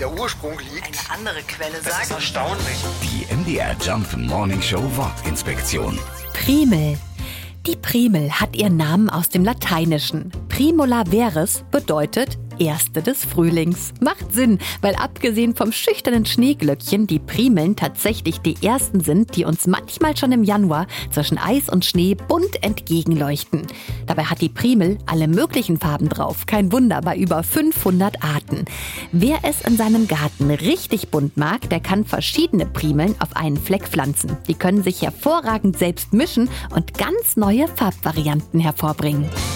der Ursprung liegt. Eine andere Quelle Das ist sagt, erstaunlich. Die MDR Jump Morning Show Wortinspektion. Primel. Die Primel hat ihren Namen aus dem Lateinischen. Primula veris bedeutet Erste des Frühlings. Macht Sinn, weil abgesehen vom schüchternen Schneeglöckchen die Primeln tatsächlich die ersten sind, die uns manchmal schon im Januar zwischen Eis und Schnee bunt entgegenleuchten. Dabei hat die Primel alle möglichen Farben drauf. Kein Wunder, bei über 500 Arten. Wer es in seinem Garten richtig bunt mag, der kann verschiedene Primeln auf einen Fleck pflanzen. Die können sich hervorragend selbst mischen und ganz neue Farbvarianten hervorbringen.